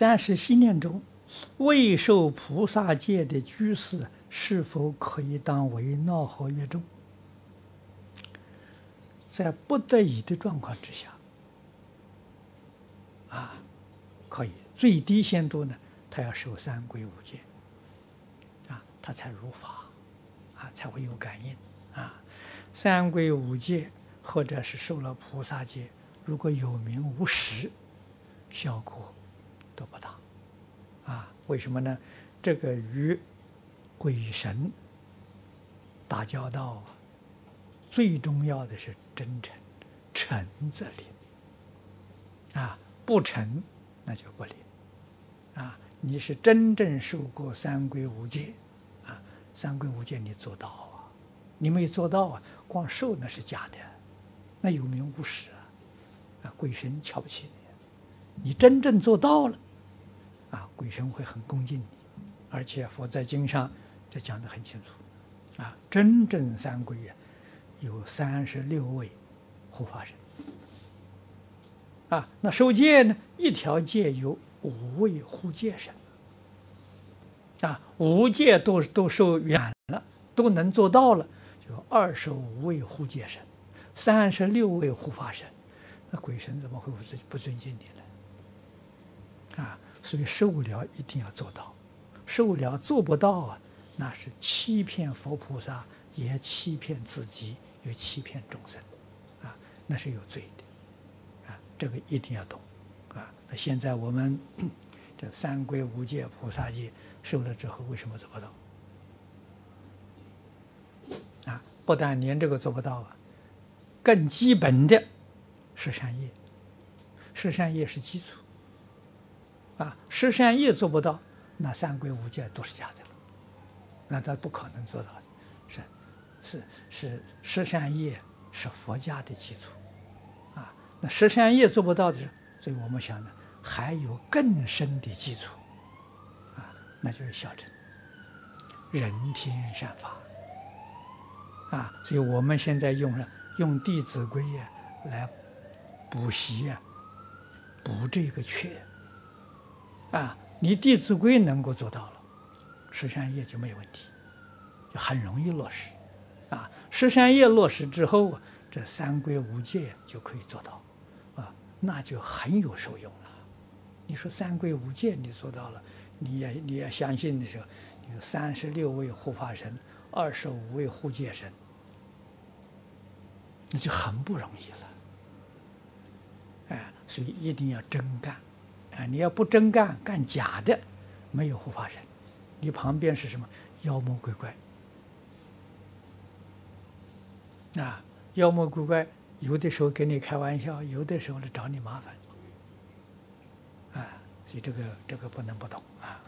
三世信念中，未受菩萨戒的居士，是否可以当为闹和乐众？在不得已的状况之下，啊，可以最低限度呢，他要受三规五戒，啊，他才如法，啊，才会有感应，啊，三规五戒或者是受了菩萨戒，如果有名无实，效果。都不大，啊，为什么呢？这个与鬼神打交道，最重要的是真诚，诚则灵，啊，不诚那就不灵，啊，你是真正受过三皈五戒，啊，三皈五戒你做到啊，你没做到啊，光受那是假的，那有名无实啊，啊，鬼神瞧不起你，你真正做到了。啊，鬼神会很恭敬你，而且佛在经上这讲得很清楚，啊，真正三皈啊，有三十六位护法神，啊，那受戒呢，一条戒有五位护戒神，啊，五戒都都受远了，都能做到了，就二十五位护戒神，三十六位护法神，那鬼神怎么会不尊不尊敬你呢？所以受了一定要做到，受了做不到啊，那是欺骗佛菩萨，也欺骗自己，又欺骗众生，啊，那是有罪的，啊，这个一定要懂，啊，那现在我们这三皈五戒菩萨戒受了之后，为什么做不到？啊，不但连这个做不到啊，更基本的十善业，十善业是基础。啊，十善业做不到，那三皈五戒都是假的了，那他不可能做到的。是，是是十善业是佛家的基础，啊，那十善业做不到的，所以我们想呢，还有更深的基础，啊，那就是小乘，人天善法，啊，所以我们现在用了用《弟子规》呀来补习呀，补这个缺。啊，你《弟子规》能够做到了，十善业就没有问题，就很容易落实。啊，十善业落实之后，这三规五戒就可以做到，啊，那就很有受用了。你说三规五戒你做到了，你也你也相信的时候，有三十六位护法神，二十五位护戒神，那就很不容易了。哎，所以一定要真干。啊！你要不真干，干假的，没有护法神，你旁边是什么妖魔鬼怪？啊，妖魔鬼怪有的时候跟你开玩笑，有的时候来找你麻烦，啊，所以这个这个不能不懂啊。